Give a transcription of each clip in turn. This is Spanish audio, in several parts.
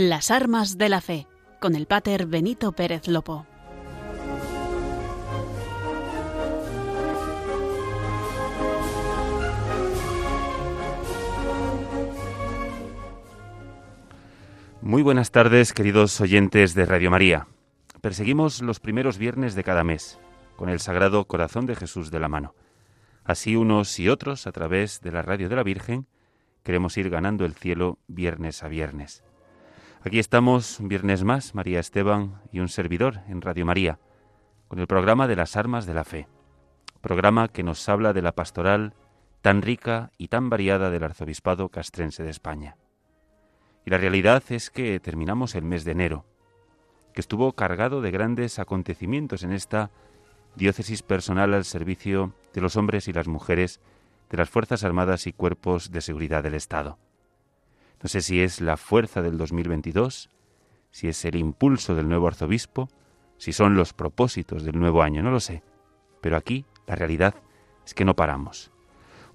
Las armas de la fe, con el pater Benito Pérez Lopo. Muy buenas tardes, queridos oyentes de Radio María. Perseguimos los primeros viernes de cada mes, con el Sagrado Corazón de Jesús de la mano. Así unos y otros, a través de la Radio de la Virgen, queremos ir ganando el cielo viernes a viernes. Aquí estamos un viernes más, María Esteban y un servidor en Radio María, con el programa de las armas de la fe, programa que nos habla de la pastoral tan rica y tan variada del arzobispado castrense de España. Y la realidad es que terminamos el mes de enero, que estuvo cargado de grandes acontecimientos en esta diócesis personal al servicio de los hombres y las mujeres de las Fuerzas Armadas y Cuerpos de Seguridad del Estado. No sé si es la fuerza del 2022, si es el impulso del nuevo arzobispo, si son los propósitos del nuevo año, no lo sé. Pero aquí la realidad es que no paramos.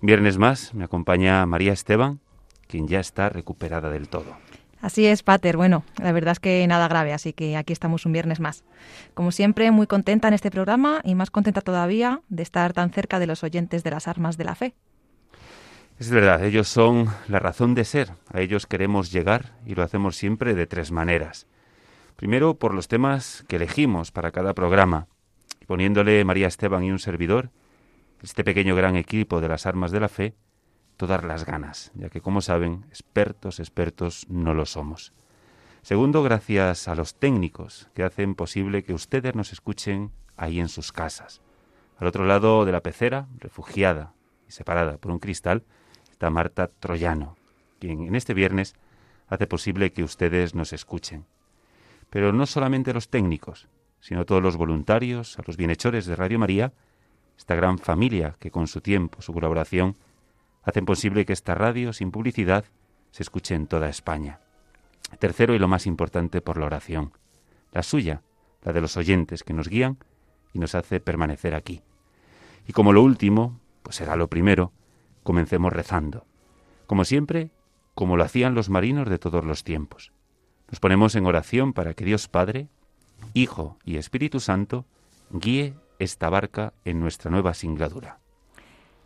Un viernes más me acompaña María Esteban, quien ya está recuperada del todo. Así es, Pater. Bueno, la verdad es que nada grave, así que aquí estamos un viernes más. Como siempre, muy contenta en este programa y más contenta todavía de estar tan cerca de los oyentes de las armas de la fe. Es verdad, ellos son la razón de ser. A ellos queremos llegar y lo hacemos siempre de tres maneras. Primero, por los temas que elegimos para cada programa, poniéndole María Esteban y un servidor, este pequeño gran equipo de las armas de la fe, todas las ganas, ya que, como saben, expertos, expertos no lo somos. Segundo, gracias a los técnicos que hacen posible que ustedes nos escuchen ahí en sus casas. Al otro lado de la pecera, refugiada y separada por un cristal, Marta Troyano, quien en este viernes hace posible que ustedes nos escuchen. Pero no solamente los técnicos, sino todos los voluntarios, a los bienhechores de Radio María, esta gran familia que con su tiempo, su colaboración, hacen posible que esta radio, sin publicidad, se escuche en toda España. Tercero y lo más importante por la oración, la suya, la de los oyentes que nos guían y nos hace permanecer aquí. Y como lo último, pues será lo primero, comencemos rezando. Como siempre, como lo hacían los marinos de todos los tiempos. Nos ponemos en oración para que Dios Padre, Hijo y Espíritu Santo guíe esta barca en nuestra nueva singladura.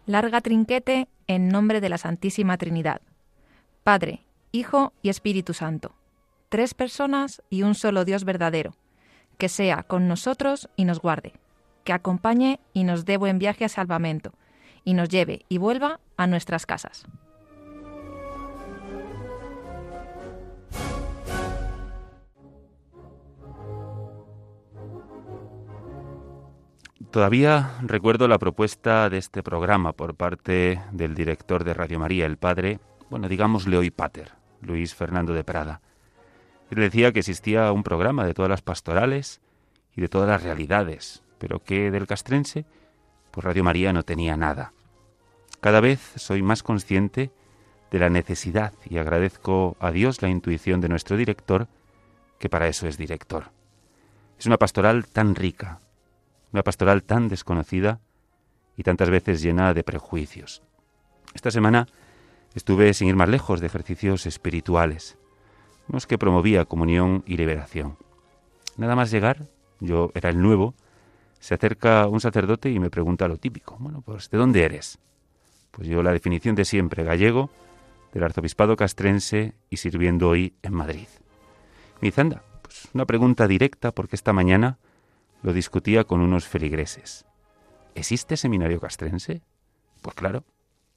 Larga trinquete en nombre de la Santísima Trinidad. Padre, Hijo y Espíritu Santo. Tres personas y un solo Dios verdadero. Que sea con nosotros y nos guarde. Que acompañe y nos dé buen viaje a salvamento. Y nos lleve y vuelva a nuestras casas. Todavía recuerdo la propuesta de este programa por parte del director de Radio María, el padre, bueno, digámosle hoy pater, Luis Fernando de Prada. Él decía que existía un programa de todas las pastorales y de todas las realidades, pero que del castrense, pues Radio María no tenía nada. Cada vez soy más consciente de la necesidad y agradezco a Dios la intuición de nuestro director, que para eso es director. Es una pastoral tan rica, una pastoral tan desconocida y tantas veces llena de prejuicios. Esta semana estuve, sin ir más lejos, de ejercicios espirituales, unos que promovía comunión y liberación. Nada más llegar, yo era el nuevo, se acerca un sacerdote y me pregunta lo típico. Bueno, pues ¿de dónde eres? Pues yo la definición de siempre, gallego, del arzobispado castrense y sirviendo hoy en Madrid. Mi zanda, pues una pregunta directa porque esta mañana lo discutía con unos feligreses. ¿Existe seminario castrense? Pues claro.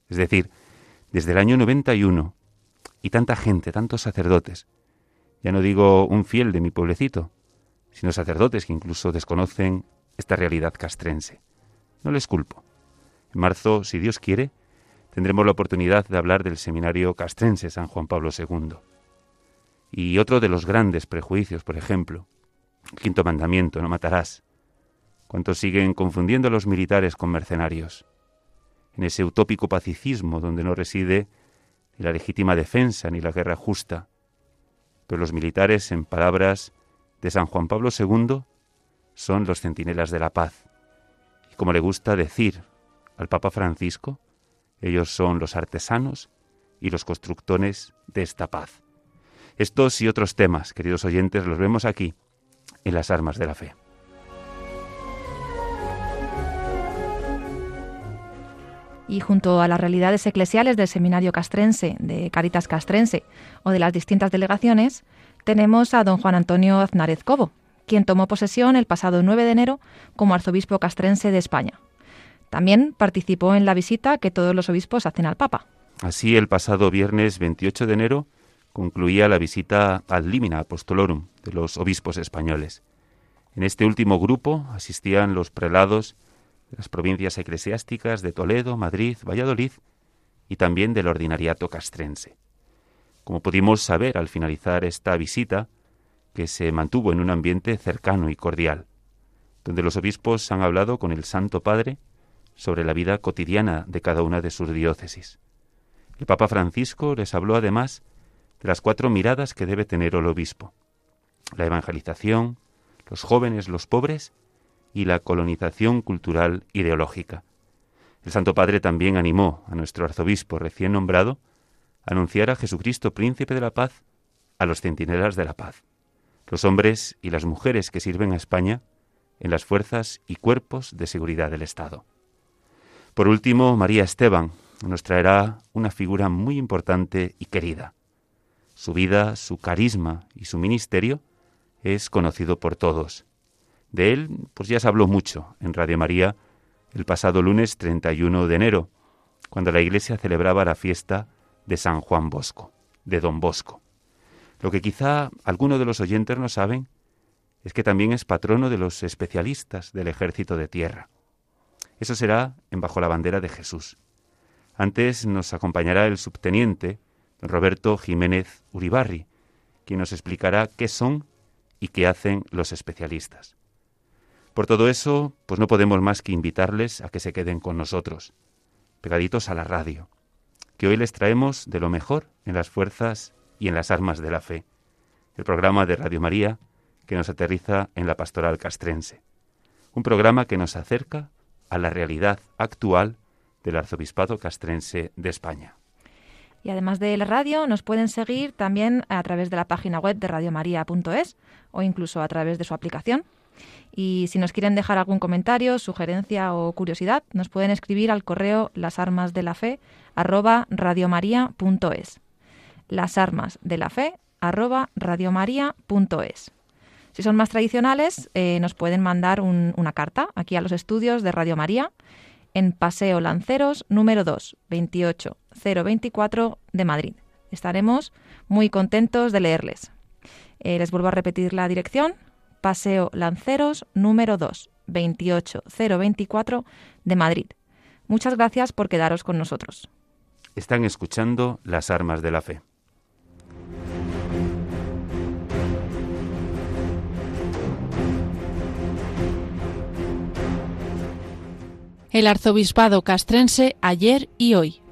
Es decir, desde el año 91, y tanta gente, tantos sacerdotes, ya no digo un fiel de mi pueblecito, sino sacerdotes que incluso desconocen esta realidad castrense. No les culpo. En marzo, si Dios quiere, tendremos la oportunidad de hablar del seminario castrense San Juan Pablo II. Y otro de los grandes prejuicios, por ejemplo, Quinto mandamiento, no matarás. ¿Cuántos siguen confundiendo a los militares con mercenarios? En ese utópico pacificismo donde no reside ni la legítima defensa ni la guerra justa. Pero los militares, en palabras de San Juan Pablo II, son los centinelas de la paz. Y como le gusta decir al Papa Francisco, ellos son los artesanos y los constructores de esta paz. Estos y otros temas, queridos oyentes, los vemos aquí, en las armas de la fe. Y junto a las realidades eclesiales del Seminario Castrense, de Caritas Castrense o de las distintas delegaciones, tenemos a don Juan Antonio Aznárez Cobo, quien tomó posesión el pasado 9 de enero como arzobispo castrense de España. También participó en la visita que todos los obispos hacen al Papa. Así, el pasado viernes 28 de enero concluía la visita al Limina Apostolorum de los obispos españoles. En este último grupo asistían los prelados de las provincias eclesiásticas de Toledo, Madrid, Valladolid y también del ordinariato castrense. Como pudimos saber al finalizar esta visita, que se mantuvo en un ambiente cercano y cordial, donde los obispos han hablado con el Santo Padre sobre la vida cotidiana de cada una de sus diócesis. El Papa Francisco les habló además de las cuatro miradas que debe tener el obispo. La evangelización, los jóvenes, los pobres y la colonización cultural ideológica. El Santo Padre también animó a nuestro arzobispo recién nombrado a anunciar a Jesucristo, príncipe de la paz, a los centinelas de la paz, los hombres y las mujeres que sirven a España en las fuerzas y cuerpos de seguridad del Estado. Por último, María Esteban nos traerá una figura muy importante y querida, su vida, su carisma y su ministerio es conocido por todos. De él, pues ya se habló mucho en Radio María el pasado lunes 31 de enero, cuando la Iglesia celebraba la fiesta de San Juan Bosco, de Don Bosco. Lo que quizá algunos de los oyentes no saben es que también es patrono de los especialistas del ejército de tierra. Eso será en bajo la bandera de Jesús. Antes nos acompañará el subteniente Roberto Jiménez Uribarri, quien nos explicará qué son y qué hacen los especialistas. Por todo eso, pues no podemos más que invitarles a que se queden con nosotros, pegaditos a la radio, que hoy les traemos de lo mejor en las fuerzas y en las armas de la fe, el programa de Radio María que nos aterriza en la pastoral castrense, un programa que nos acerca a la realidad actual del arzobispado castrense de España. Y además de la radio, nos pueden seguir también a través de la página web de radiomaria.es o incluso a través de su aplicación. Y si nos quieren dejar algún comentario, sugerencia o curiosidad, nos pueden escribir al correo lasarmasdelafe arroba. Las armas de la arroba. Si son más tradicionales, eh, nos pueden mandar una carta aquí a los estudios de Radio María en Paseo Lanceros número 2, 28024 de Madrid. Estaremos muy contentos de leerles. Eh, les vuelvo a repetir la dirección. Paseo Lanceros número 2, 28024 de Madrid. Muchas gracias por quedaros con nosotros. Están escuchando las armas de la fe. El arzobispado castrense ayer y hoy.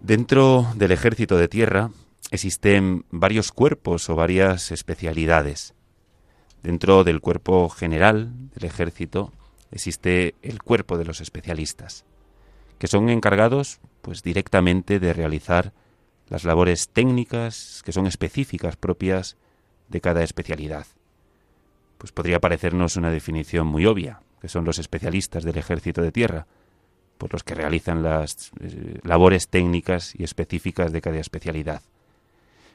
Dentro del ejército de tierra existen varios cuerpos o varias especialidades. Dentro del cuerpo general del ejército existe el cuerpo de los especialistas, que son encargados pues directamente de realizar las labores técnicas que son específicas propias de cada especialidad. Pues podría parecernos una definición muy obvia, que son los especialistas del ejército de tierra, por los que realizan las eh, labores técnicas y específicas de cada especialidad.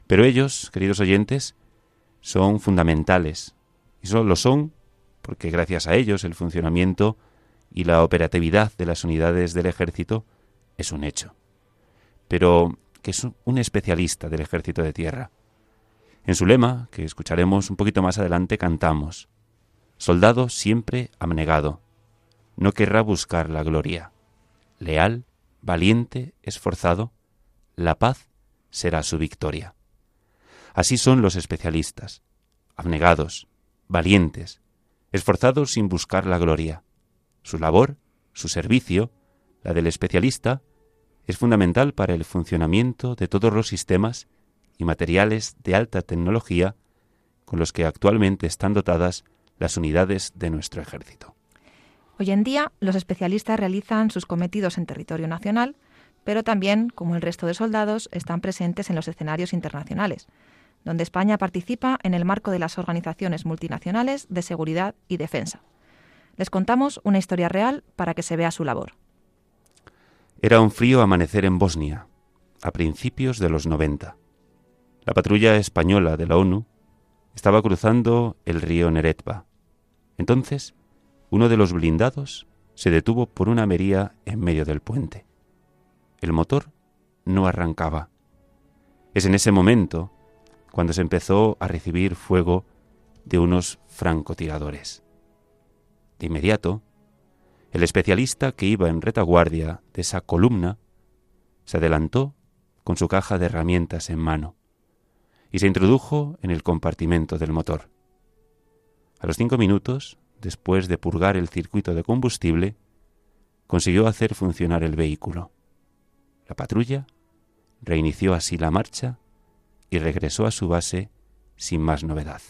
Pero ellos, queridos oyentes, son fundamentales y solo lo son porque gracias a ellos el funcionamiento y la operatividad de las unidades del ejército es un hecho. Pero que es un especialista del ejército de tierra. En su lema, que escucharemos un poquito más adelante, cantamos, Soldado siempre abnegado, no querrá buscar la gloria. Leal, valiente, esforzado, la paz será su victoria. Así son los especialistas, abnegados, valientes, esforzados sin buscar la gloria. Su labor, su servicio, la del especialista, es fundamental para el funcionamiento de todos los sistemas y materiales de alta tecnología con los que actualmente están dotadas las unidades de nuestro ejército. Hoy en día, los especialistas realizan sus cometidos en territorio nacional, pero también, como el resto de soldados, están presentes en los escenarios internacionales, donde España participa en el marco de las organizaciones multinacionales de seguridad y defensa. Les contamos una historia real para que se vea su labor. Era un frío amanecer en Bosnia, a principios de los 90. La patrulla española de la ONU estaba cruzando el río Neretva. Entonces, uno de los blindados se detuvo por una avería en medio del puente. El motor no arrancaba. Es en ese momento cuando se empezó a recibir fuego de unos francotiradores. De inmediato, el especialista que iba en retaguardia de esa columna se adelantó con su caja de herramientas en mano y se introdujo en el compartimento del motor. A los cinco minutos, después de purgar el circuito de combustible, consiguió hacer funcionar el vehículo. La patrulla reinició así la marcha y regresó a su base sin más novedad.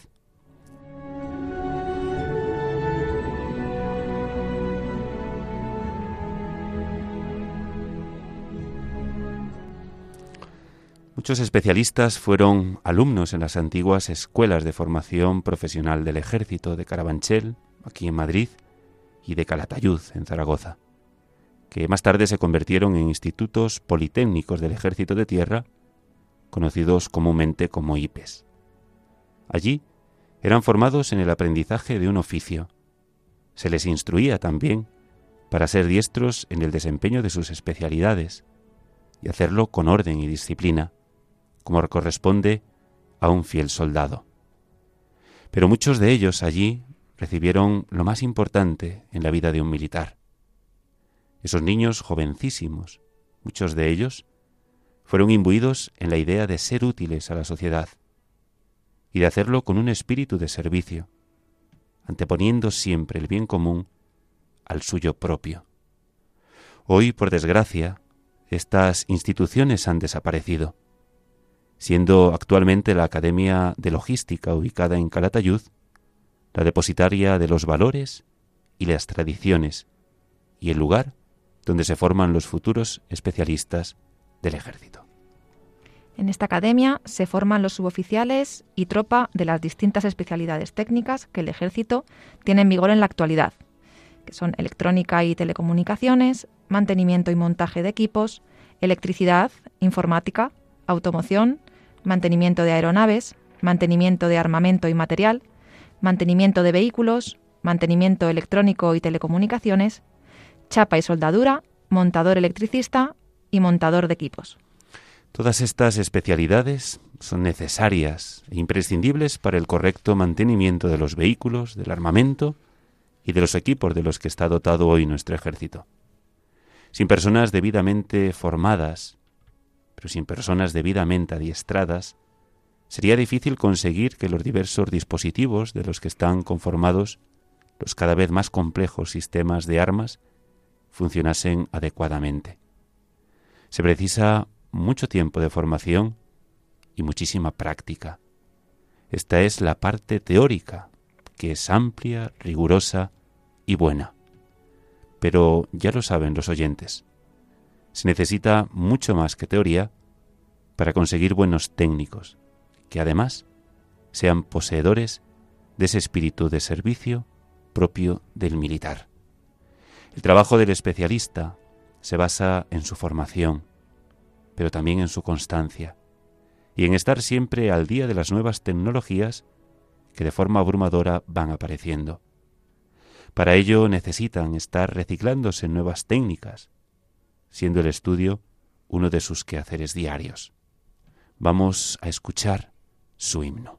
Muchos especialistas fueron alumnos en las antiguas escuelas de formación profesional del ejército de Carabanchel, aquí en Madrid, y de Calatayud, en Zaragoza, que más tarde se convirtieron en institutos politécnicos del ejército de tierra, conocidos comúnmente como IPES. Allí eran formados en el aprendizaje de un oficio. Se les instruía también para ser diestros en el desempeño de sus especialidades y hacerlo con orden y disciplina como corresponde a un fiel soldado. Pero muchos de ellos allí recibieron lo más importante en la vida de un militar. Esos niños jovencísimos, muchos de ellos, fueron imbuidos en la idea de ser útiles a la sociedad y de hacerlo con un espíritu de servicio, anteponiendo siempre el bien común al suyo propio. Hoy, por desgracia, estas instituciones han desaparecido siendo actualmente la Academia de Logística ubicada en Calatayud la depositaria de los valores y las tradiciones y el lugar donde se forman los futuros especialistas del ejército. En esta academia se forman los suboficiales y tropa de las distintas especialidades técnicas que el ejército tiene en vigor en la actualidad, que son electrónica y telecomunicaciones, mantenimiento y montaje de equipos, electricidad, informática, automoción, mantenimiento de aeronaves, mantenimiento de armamento y material, mantenimiento de vehículos, mantenimiento electrónico y telecomunicaciones, chapa y soldadura, montador electricista y montador de equipos. Todas estas especialidades son necesarias e imprescindibles para el correcto mantenimiento de los vehículos, del armamento y de los equipos de los que está dotado hoy nuestro ejército. Sin personas debidamente formadas pero sin personas debidamente adiestradas, sería difícil conseguir que los diversos dispositivos de los que están conformados los cada vez más complejos sistemas de armas funcionasen adecuadamente. Se precisa mucho tiempo de formación y muchísima práctica. Esta es la parte teórica, que es amplia, rigurosa y buena. Pero ya lo saben los oyentes, se necesita mucho más que teoría para conseguir buenos técnicos, que además sean poseedores de ese espíritu de servicio propio del militar. El trabajo del especialista se basa en su formación, pero también en su constancia, y en estar siempre al día de las nuevas tecnologías que de forma abrumadora van apareciendo. Para ello necesitan estar reciclándose en nuevas técnicas, siendo el estudio uno de sus quehaceres diarios. Vamos a escuchar su himno.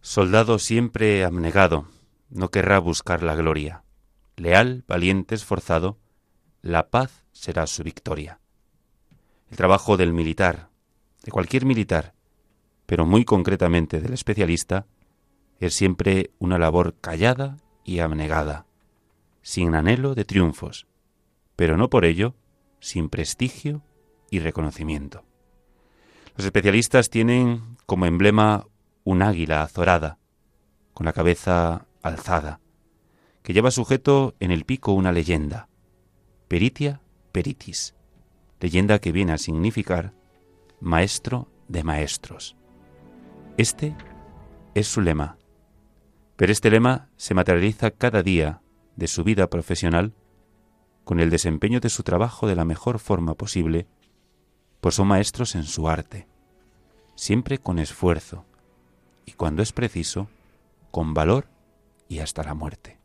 Soldado siempre abnegado, no querrá buscar la gloria. Leal, valiente, esforzado, la paz será su victoria. El trabajo del militar, de cualquier militar, pero muy concretamente del especialista, es siempre una labor callada y abnegada, sin anhelo de triunfos, pero no por ello sin prestigio y reconocimiento. Los especialistas tienen como emblema un águila azorada, con la cabeza alzada, que lleva sujeto en el pico una leyenda, Peritia Peritis, leyenda que viene a significar maestro de maestros. Este es su lema, pero este lema se materializa cada día de su vida profesional con el desempeño de su trabajo de la mejor forma posible, pues son maestros en su arte, siempre con esfuerzo y cuando es preciso, con valor y hasta la muerte.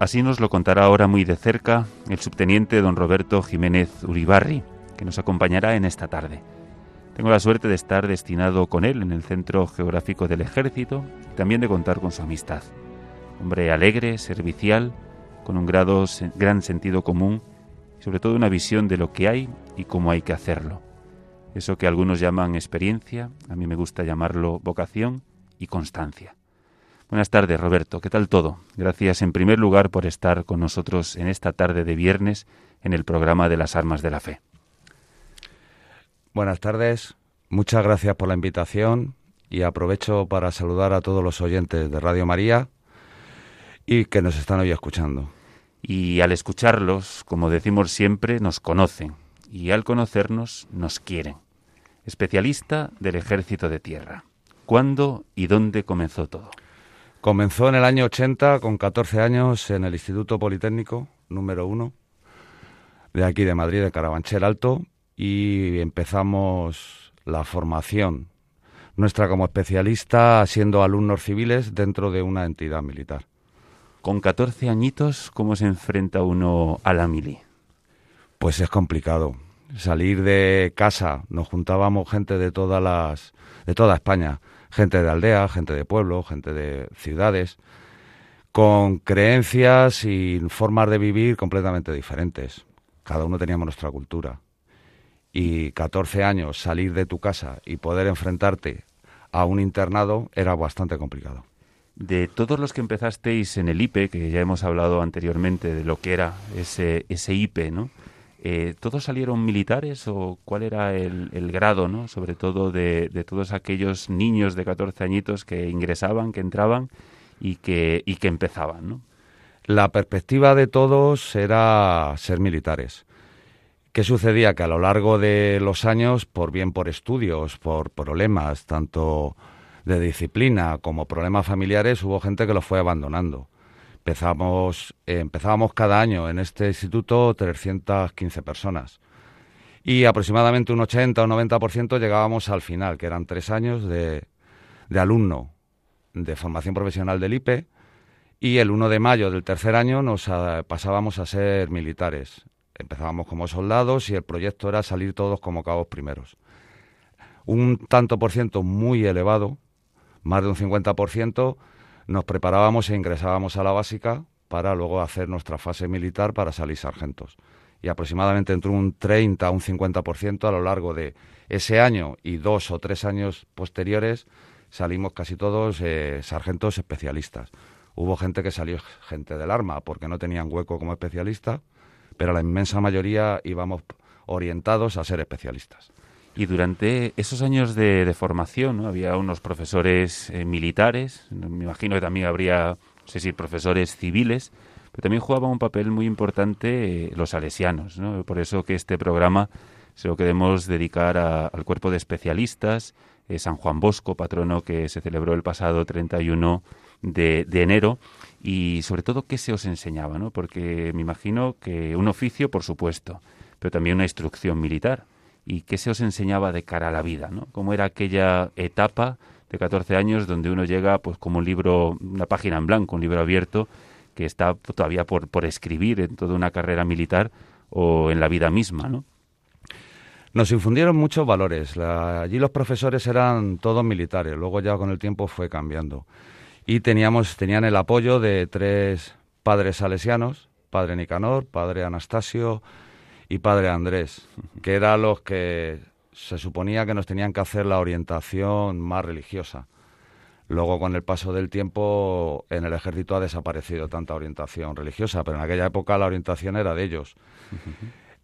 Así nos lo contará ahora muy de cerca el subteniente don Roberto Jiménez Uribarri, que nos acompañará en esta tarde. Tengo la suerte de estar destinado con él en el Centro Geográfico del Ejército y también de contar con su amistad. Hombre alegre, servicial, con un grado, gran sentido común y sobre todo una visión de lo que hay y cómo hay que hacerlo. Eso que algunos llaman experiencia, a mí me gusta llamarlo vocación y constancia. Buenas tardes, Roberto. ¿Qué tal todo? Gracias en primer lugar por estar con nosotros en esta tarde de viernes en el programa de las Armas de la Fe. Buenas tardes. Muchas gracias por la invitación y aprovecho para saludar a todos los oyentes de Radio María y que nos están hoy escuchando. Y al escucharlos, como decimos siempre, nos conocen y al conocernos nos quieren. Especialista del Ejército de Tierra. ¿Cuándo y dónde comenzó todo? Comenzó en el año 80, con 14 años, en el Instituto Politécnico número uno de aquí de Madrid, de Carabanchel Alto, y empezamos la formación nuestra como especialista siendo alumnos civiles dentro de una entidad militar. Con 14 añitos, ¿cómo se enfrenta uno a la mili? Pues es complicado. Salir de casa, nos juntábamos gente de todas las de toda España gente de aldea, gente de pueblo, gente de ciudades, con creencias y formas de vivir completamente diferentes. Cada uno teníamos nuestra cultura. Y 14 años salir de tu casa y poder enfrentarte a un internado era bastante complicado. De todos los que empezasteis en el IPE, que ya hemos hablado anteriormente de lo que era ese, ese IPE, ¿no? Eh, ¿Todos salieron militares o cuál era el, grado, ¿no? sobre todo de, todos aquellos niños de 14 añitos que ingresaban, que entraban y que, y que empezaban? ¿no? La perspectiva de todos era ser militares. ¿Qué sucedía? Que a lo largo de los años, por bien por estudios, por problemas, tanto de disciplina como problemas familiares, hubo gente que lo fue abandonando. Empezamos, eh, empezábamos cada año en este instituto 315 personas y aproximadamente un 80 o 90% llegábamos al final, que eran tres años de, de alumno de formación profesional del IPE y el 1 de mayo del tercer año nos pasábamos a ser militares. Empezábamos como soldados y el proyecto era salir todos como cabos primeros. Un tanto por ciento muy elevado, más de un 50%, nos preparábamos e ingresábamos a la básica para luego hacer nuestra fase militar para salir sargentos. Y aproximadamente entre un 30 a un 50% a lo largo de ese año y dos o tres años posteriores salimos casi todos eh, sargentos especialistas. Hubo gente que salió gente del arma porque no tenían hueco como especialista, pero la inmensa mayoría íbamos orientados a ser especialistas. Y durante esos años de, formación había unos profesores eh, militares, me imagino que también habría, no sé si profesores civiles, pero también jugaban un papel muy importante eh, los salesianos. Por eso que este programa se lo queremos dedicar al cuerpo de especialistas, eh, San Juan Bosco, patrono que se celebró el pasado 31 de, de enero, y sobre todo qué se os enseñaba, ¿no? porque me imagino que un oficio, por supuesto, pero también una instrucción militar y qué se os enseñaba de cara a la vida, ¿no? ¿Cómo era aquella etapa de 14 años donde uno llega pues como un libro, una página en blanco, un libro abierto que está todavía por, por escribir en toda una carrera militar o en la vida misma, ¿no? Nos infundieron muchos valores. allí los profesores eran todos militares. Luego ya con el tiempo fue cambiando. Y teníamos, tenían el apoyo de tres padres salesianos, padre Nicanor, padre Anastasio y padre Andrés, que eran los que se suponía que nos tenían que hacer la orientación más religiosa. Luego, con el paso del tiempo, en el ejército ha desaparecido tanta orientación religiosa, pero en aquella época la orientación era de ellos.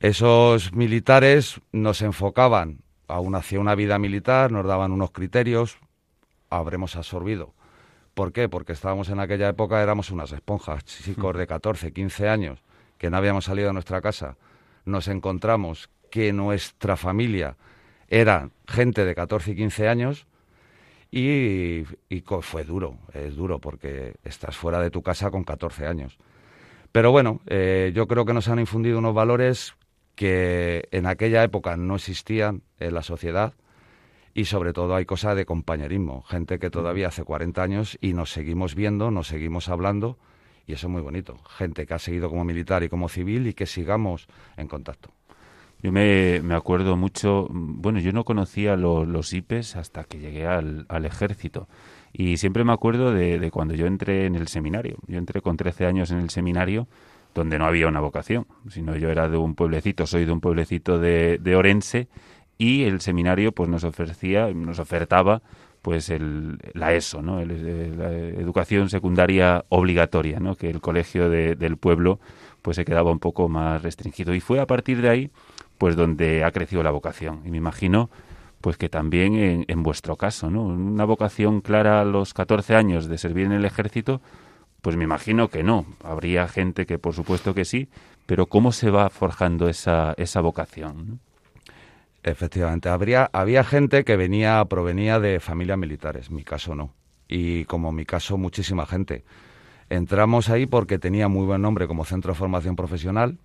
Esos militares nos enfocaban aún hacia una vida militar, nos daban unos criterios, habremos absorbido. ¿Por qué? Porque estábamos en aquella época, éramos unas esponjas, chicos de 14, 15 años, que no habíamos salido de nuestra casa. Nos encontramos que nuestra familia era gente de 14 y 15 años y, fue duro, es duro porque estás fuera de tu casa con 14 años. Pero bueno, eh, yo creo que nos han infundido unos valores que en aquella época no existían en la sociedad y sobre todo hay cosas de compañerismo, gente que todavía hace 40 años y nos seguimos viendo, nos seguimos hablando y eso es muy bonito, gente que ha seguido como militar y como civil y que sigamos en contacto. Yo me, me acuerdo mucho, bueno, yo no conocía los IPES hasta que llegué al, ejército. Y siempre me acuerdo de, cuando yo entré en el seminario. Yo entré con 13 años en el seminario, donde no había una vocación, sino yo era de un pueblecito, soy de un pueblecito de Orense, y el seminario pues nos ofrecía, nos ofertaba pues el, la ESO, ¿no? El, la educación secundaria obligatoria, ¿no? Que el colegio de, del pueblo pues se quedaba un poco más restringido. Y fue a partir de ahí pues donde ha crecido la vocación. Y me imagino pues que también en, en, vuestro caso, ¿no? Una vocación clara a los 14 años de servir en el ejército, pues me imagino que no. Habría gente que por supuesto que sí, pero ¿cómo se va forjando esa, esa vocación? Efectivamente, habría, había gente que venía, provenía de familias militares, mi caso no. Y como mi caso, muchísima gente. Entramos ahí porque tenía muy buen nombre como centro de formación profesional,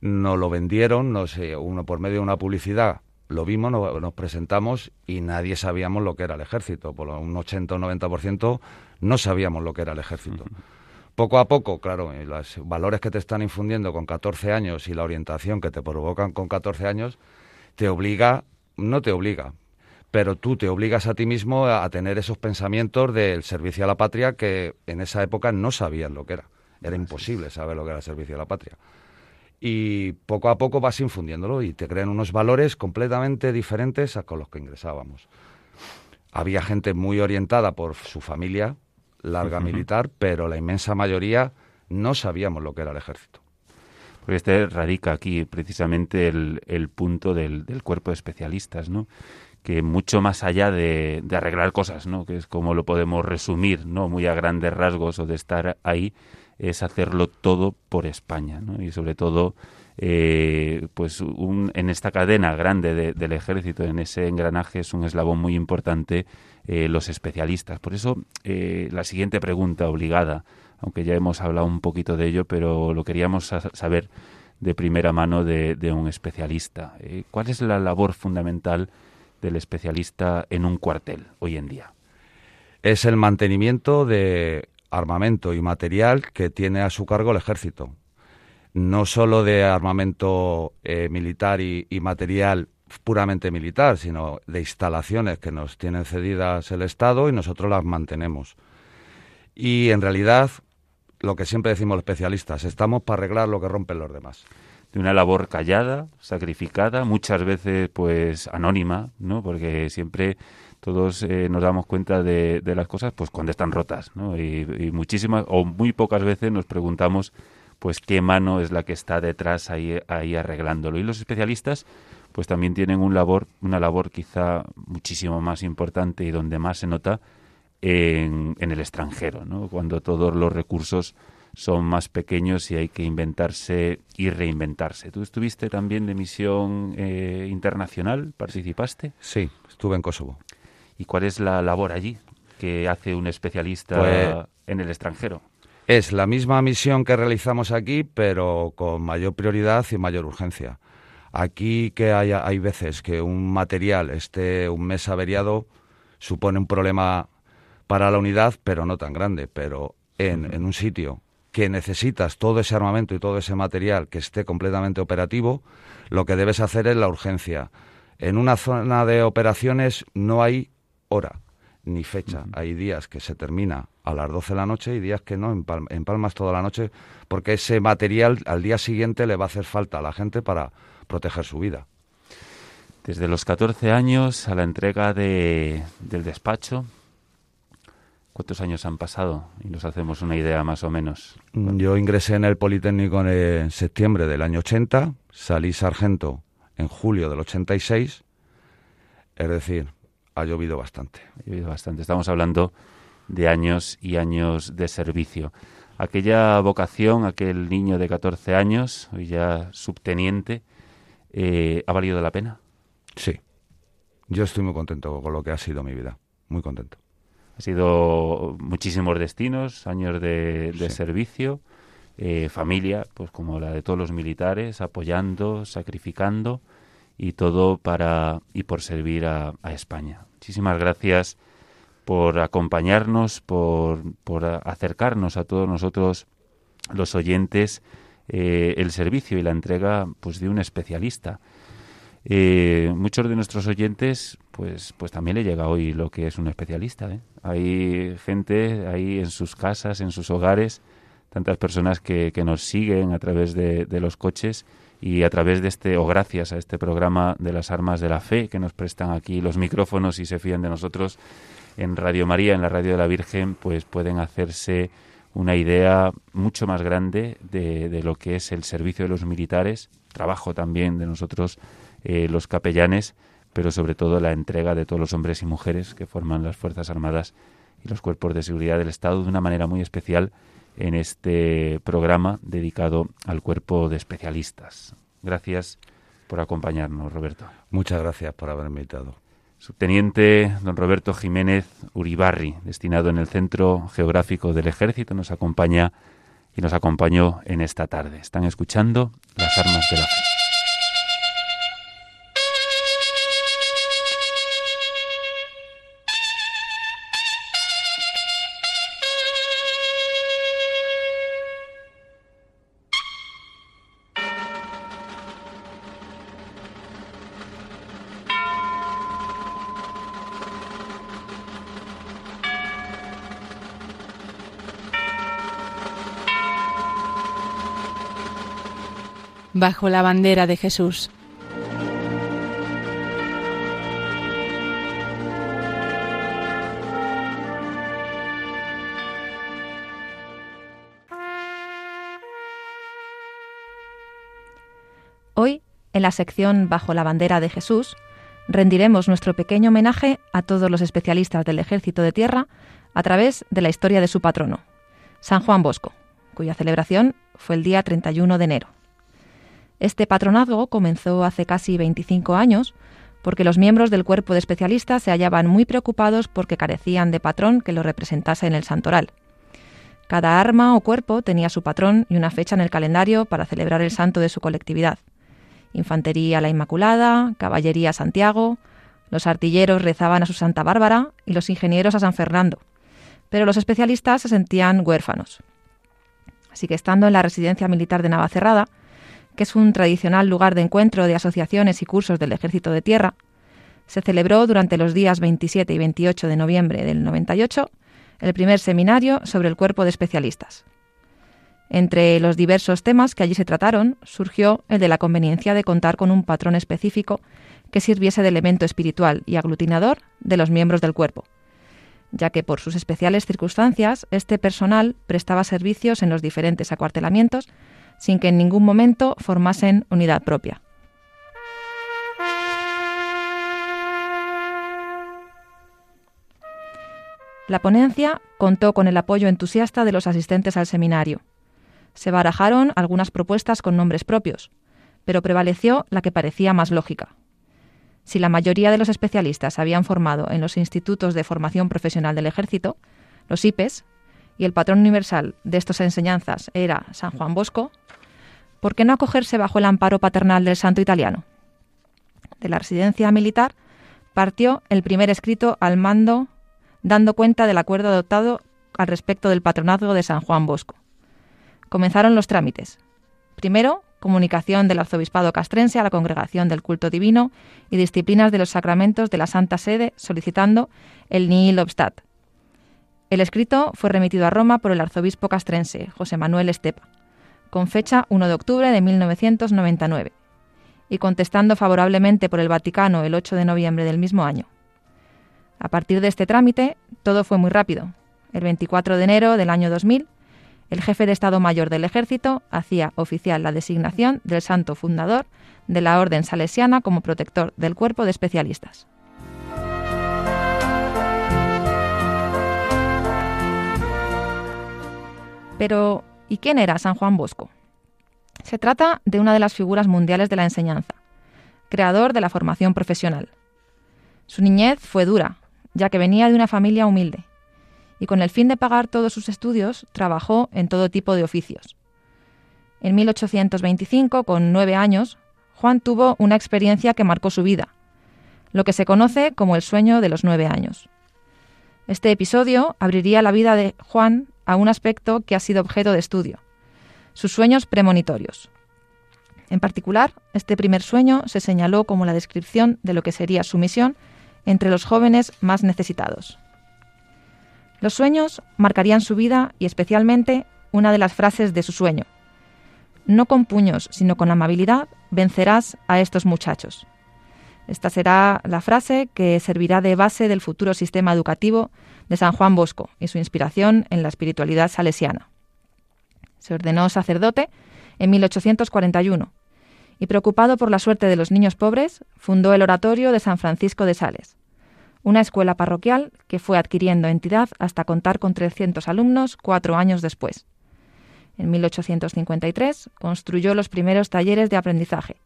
nos lo vendieron, no sé, uno por medio de una publicidad, lo vimos, nos presentamos y nadie sabíamos lo que era el ejército. Por un 80 o 90% no sabíamos lo que era el ejército. Poco a poco, claro, los valores que te están infundiendo con 14 años y la orientación que te provocan con 14 años, te obliga, no te obliga, pero tú te obligas a ti mismo a, tener esos pensamientos del servicio a la patria que en esa época no sabían lo que era. Era imposible saber lo que era el servicio a la patria y poco a poco vas infundiéndolo y te crean unos valores completamente diferentes a con los que ingresábamos. Había gente muy orientada por su familia, larga militar, pero la inmensa mayoría no sabíamos lo que era el ejército. Porque este radica aquí precisamente el, punto del, del, cuerpo de especialistas, ¿no? que mucho más allá de, de, arreglar cosas, ¿no? que es como lo podemos resumir, ¿no? muy a grandes rasgos o de estar ahí, es hacerlo todo por España, ¿no? Y sobre todo, eh, pues un, en esta cadena grande del ejército, en ese engranaje, es un eslabón muy importante eh, los especialistas. Por eso, eh, la siguiente pregunta obligada, aunque ya hemos hablado un poquito de ello, pero lo queríamos saber de primera mano de, un especialista. Eh, ¿Cuál es la labor fundamental del especialista en un cuartel hoy en día? Es el mantenimiento de armamento y material que tiene a su cargo el ejército. No solo de armamento eh, militar y, y, material puramente militar, sino de instalaciones que nos tienen cedidas el Estado y nosotros las mantenemos. Y en realidad, lo que siempre decimos los especialistas, estamos para arreglar lo que rompen los demás de una labor callada, sacrificada, muchas veces pues anónima, ¿no? Porque siempre todos eh, nos damos cuenta de, de, las cosas pues cuando están rotas, ¿no? Y, muchísimas o muy pocas veces nos preguntamos pues qué mano es la que está detrás ahí, ahí arreglándolo. Y los especialistas pues también tienen un labor, una labor quizá muchísimo más importante y donde más se nota en, en el extranjero, ¿no? Cuando todos los recursos son más pequeños y hay que inventarse y reinventarse. ¿Tú estuviste también de misión eh, internacional? ¿Participaste? Sí, estuve en Kosovo. ¿Y cuál es la labor allí que hace un especialista pues, en el extranjero? Es la misma misión que realizamos aquí, pero con mayor prioridad y mayor urgencia. Aquí que hay, hay veces que un material esté un mes averiado, supone un problema para la unidad, pero no tan grande. Pero en, en un sitio que necesitas todo ese armamento y todo ese material que esté completamente operativo, lo que debes hacer es la urgencia. En una zona de operaciones no hay hora ni fecha. Hay días que se termina a las 12 de la noche y días que no, en, Palmas toda la noche, porque ese material al día siguiente le va a hacer falta a la gente para proteger su vida. Desde los 14 años a la entrega de, del despacho, ¿Cuántos años han pasado? Y nos hacemos una idea más o menos. Mm, yo ingresé en el Politécnico en septiembre del año 80, salí sargento en julio del 86, es decir, ha llovido bastante. Ha llovido bastante. Estamos hablando de años y años de servicio. Aquella vocación, aquel niño de 14 años, hoy ya subteniente, eh, ¿ha valido la pena? Sí. Yo estoy muy contento con lo que ha sido mi vida. Muy contento. Ha sido muchísimos destinos, años de, servicio, eh, familia, pues como la de todos los militares, apoyando, sacrificando y todo para y por servir a, España. Muchísimas gracias por acompañarnos, por, por, acercarnos a todos nosotros los oyentes eh, el servicio y la entrega pues de un especialista eh, muchos de nuestros oyentes, pues, pues también le llega hoy lo que es un especialista. ¿eh? Hay gente ahí en sus casas, en sus hogares, tantas personas que, que nos siguen a través de, de, los coches y a través de este, o gracias a este programa de las armas de la fe que nos prestan aquí los micrófonos y se fían de nosotros en Radio María, en la Radio de la Virgen, pues pueden hacerse una idea mucho más grande de, de lo que es el servicio de los militares, trabajo también de nosotros eh, los capellanes, pero sobre todo la entrega de todos los hombres y mujeres que forman las Fuerzas Armadas y los cuerpos de seguridad del Estado de una manera muy especial en este programa dedicado al cuerpo de especialistas. Gracias por acompañarnos, Roberto. Muchas gracias por haberme invitado. Subteniente don Roberto Jiménez Uribarri, destinado en el Centro Geográfico del Ejército, nos acompaña y nos acompañó en esta tarde. Están escuchando las armas de la fe. Bajo la bandera de Jesús. Hoy, en la sección Bajo la bandera de Jesús, rendiremos nuestro pequeño homenaje a todos los especialistas del Ejército de Tierra a través de la historia de su patrono, San Juan Bosco, cuya celebración fue el día 31 de enero. Este patronazgo comenzó hace casi 25 años porque los miembros del cuerpo de especialistas se hallaban muy preocupados porque carecían de patrón que lo representase en el santoral. Cada arma o cuerpo tenía su patrón y una fecha en el calendario para celebrar el santo de su colectividad. Infantería la Inmaculada, Caballería Santiago, los artilleros rezaban a su Santa Bárbara y los ingenieros a San Fernando. Pero los especialistas se sentían huérfanos. Así que estando en la residencia militar de Navacerrada, que es un tradicional lugar de encuentro de asociaciones y cursos del Ejército de Tierra, se celebró durante los días 27 y 28 de noviembre del 98 el primer seminario sobre el cuerpo de especialistas. Entre los diversos temas que allí se trataron, surgió el de la conveniencia de contar con un patrón específico que sirviese de elemento espiritual y aglutinador de los miembros del cuerpo, ya que por sus especiales circunstancias este personal prestaba servicios en los diferentes acuartelamientos sin que en ningún momento formasen unidad propia. La ponencia contó con el apoyo entusiasta de los asistentes al seminario. Se barajaron algunas propuestas con nombres propios, pero prevaleció la que parecía más lógica. Si la mayoría de los especialistas habían formado en los institutos de formación profesional del ejército, los IPES, y el patrón universal de estas enseñanzas era San Juan Bosco, ¿por qué no acogerse bajo el amparo paternal del santo italiano? De la residencia militar partió el primer escrito al mando dando cuenta del acuerdo adoptado al respecto del patronazgo de San Juan Bosco. Comenzaron los trámites. Primero, comunicación del arzobispado castrense a la congregación del culto divino y disciplinas de los sacramentos de la Santa Sede solicitando el nihil obstat. El escrito fue remitido a Roma por el arzobispo castrense, José Manuel Estepa, con fecha 1 de octubre de 1999, y contestando favorablemente por el Vaticano el 8 de noviembre del mismo año. A partir de este trámite, todo fue muy rápido. El 24 de enero del año 2000, el jefe de Estado Mayor del Ejército hacía oficial la designación del santo fundador de la Orden Salesiana como protector del cuerpo de especialistas. Pero, ¿y quién era San Juan Bosco? Se trata de una de las figuras mundiales de la enseñanza, creador de la formación profesional. Su niñez fue dura, ya que venía de una familia humilde, y con el fin de pagar todos sus estudios trabajó en todo tipo de oficios. En 1825, con nueve años, Juan tuvo una experiencia que marcó su vida, lo que se conoce como el sueño de los nueve años. Este episodio abriría la vida de Juan a un aspecto que ha sido objeto de estudio, sus sueños premonitorios. En particular, este primer sueño se señaló como la descripción de lo que sería su misión entre los jóvenes más necesitados. Los sueños marcarían su vida y especialmente una de las frases de su sueño. No con puños, sino con amabilidad, vencerás a estos muchachos. Esta será la frase que servirá de base del futuro sistema educativo de San Juan Bosco y su inspiración en la espiritualidad salesiana. Se ordenó sacerdote en 1841 y preocupado por la suerte de los niños pobres, fundó el Oratorio de San Francisco de Sales, una escuela parroquial que fue adquiriendo entidad hasta contar con 300 alumnos cuatro años después. En 1853 construyó los primeros talleres de aprendizaje,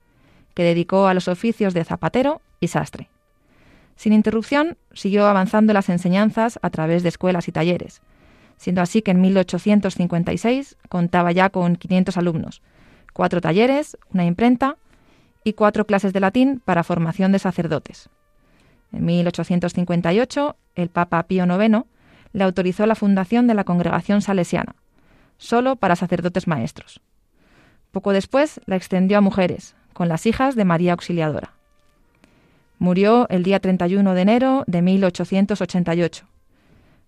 que dedicó a los oficios de zapatero y sastre. Sin interrupción, siguió avanzando las enseñanzas a través de escuelas y talleres, siendo así que en 1856 contaba ya con 500 alumnos, cuatro talleres, una imprenta y cuatro clases de latín para formación de sacerdotes. En 1858, el Papa Pío IX le autorizó la fundación de la Congregación Salesiana, solo para sacerdotes maestros. Poco después la extendió a mujeres, con las hijas de María Auxiliadora. Murió el día 31 de enero de 1888.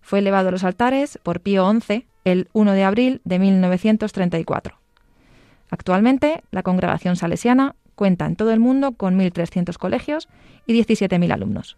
Fue elevado a los altares por Pío XI el 1 de abril de 1934. Actualmente, la congregación salesiana cuenta en todo el mundo con 1.300 colegios y 17.000 alumnos.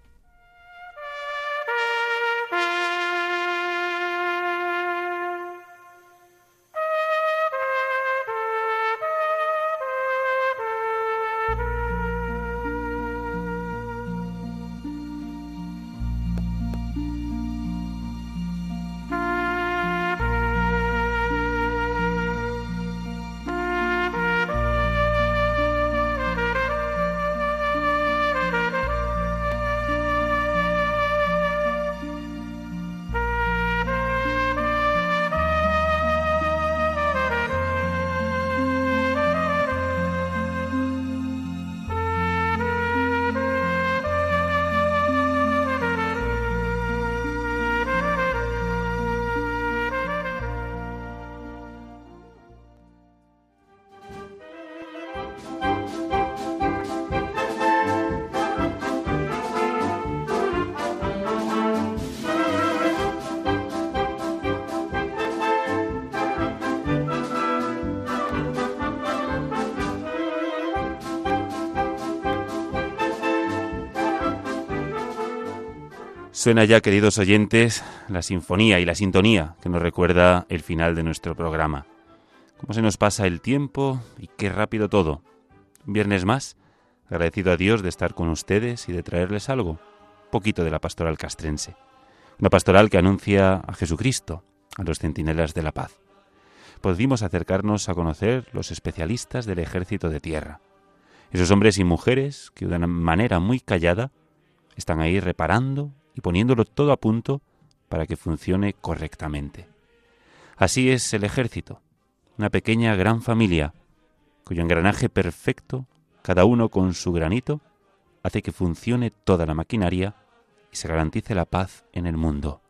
Suena ya, queridos oyentes, la sinfonía y la sintonía que nos recuerda el final de nuestro programa. Cómo se nos pasa el tiempo y qué rápido todo. Un viernes más, agradecido a Dios de estar con ustedes y de traerles algo, poquito de la pastoral castrense. Una pastoral que anuncia a Jesucristo, a los centinelas de la paz. Pudimos acercarnos a conocer los especialistas del ejército de tierra. Esos hombres y mujeres que de una manera muy callada están ahí reparando y poniéndolo todo a punto para que funcione correctamente. Así es el ejército, una pequeña gran familia, cuyo engranaje perfecto, cada uno con su granito, hace que funcione toda la maquinaria y se garantice la paz en el mundo.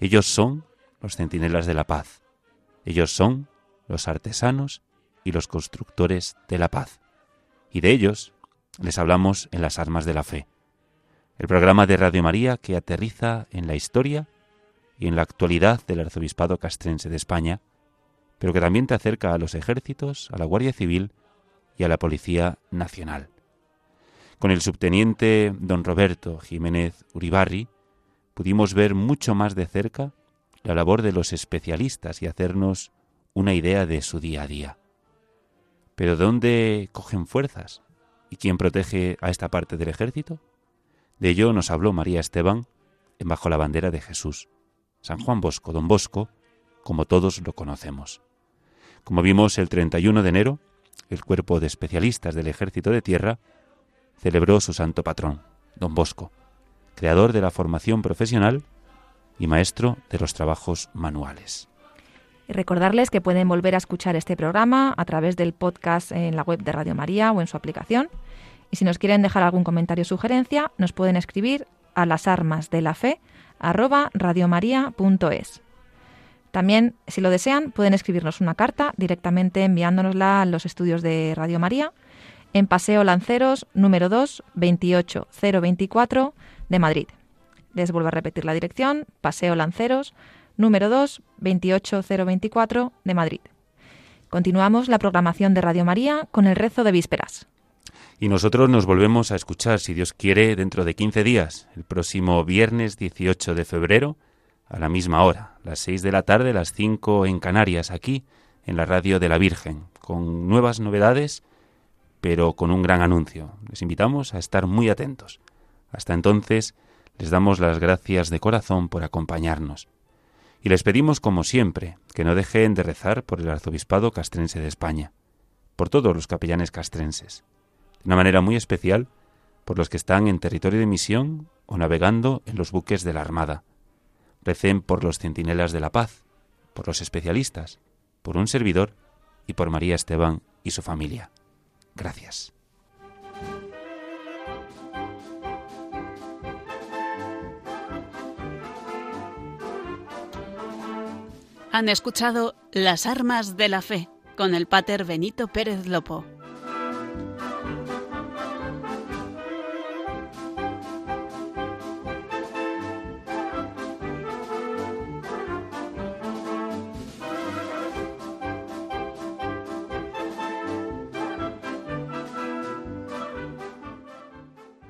Ellos son los centinelas de la paz. Ellos son los artesanos y los constructores de la paz. Y de ellos les hablamos en las armas de la fe. El programa de Radio María que aterriza en la historia y en la actualidad del arzobispado castrense de España, pero que también te acerca a los ejércitos, a la Guardia Civil y a la Policía Nacional. Con el subteniente don Roberto Jiménez Uribarri pudimos ver mucho más de cerca la labor de los especialistas y hacernos una idea de su día a día. Pero ¿dónde cogen fuerzas? ¿Y quién protege a esta parte del ejército? De ello nos habló María Esteban en Bajo la bandera de Jesús. San Juan Bosco, don Bosco, como todos lo conocemos. Como vimos el 31 de enero, el cuerpo de especialistas del Ejército de Tierra celebró su santo patrón, don Bosco, creador de la formación profesional y maestro de los trabajos manuales. Recordarles que pueden volver a escuchar este programa a través del podcast en la web de Radio María o en su aplicación. Y si nos quieren dejar algún comentario o sugerencia, nos pueden escribir a las armas de la fe radiomaria.es. También, si lo desean, pueden escribirnos una carta directamente enviándonosla a los estudios de Radio María en Paseo Lanceros, número 2, 28024 de Madrid. Les vuelvo a repetir la dirección, Paseo Lanceros, número 2, 28024 de Madrid. Continuamos la programación de Radio María con el rezo de vísperas. Y nosotros nos volvemos a escuchar, si Dios quiere, dentro de 15 días, el próximo viernes 18 de febrero, a la misma hora, las 6 de la tarde, las 5 en Canarias, aquí, en la radio de la Virgen, con nuevas novedades, pero con un gran anuncio. Les invitamos a estar muy atentos. Hasta entonces, les damos las gracias de corazón por acompañarnos. Y les pedimos, como siempre, que no dejen de rezar por el arzobispado castrense de España, por todos los capellanes castrenses, de una manera muy especial por los que están en territorio de misión o navegando en los buques de la Armada. Recen por los centinelas de la paz, por los especialistas, por un servidor y por María Esteban y su familia. Gracias. Han escuchado Las Armas de la Fe con el Pater Benito Pérez Lopo.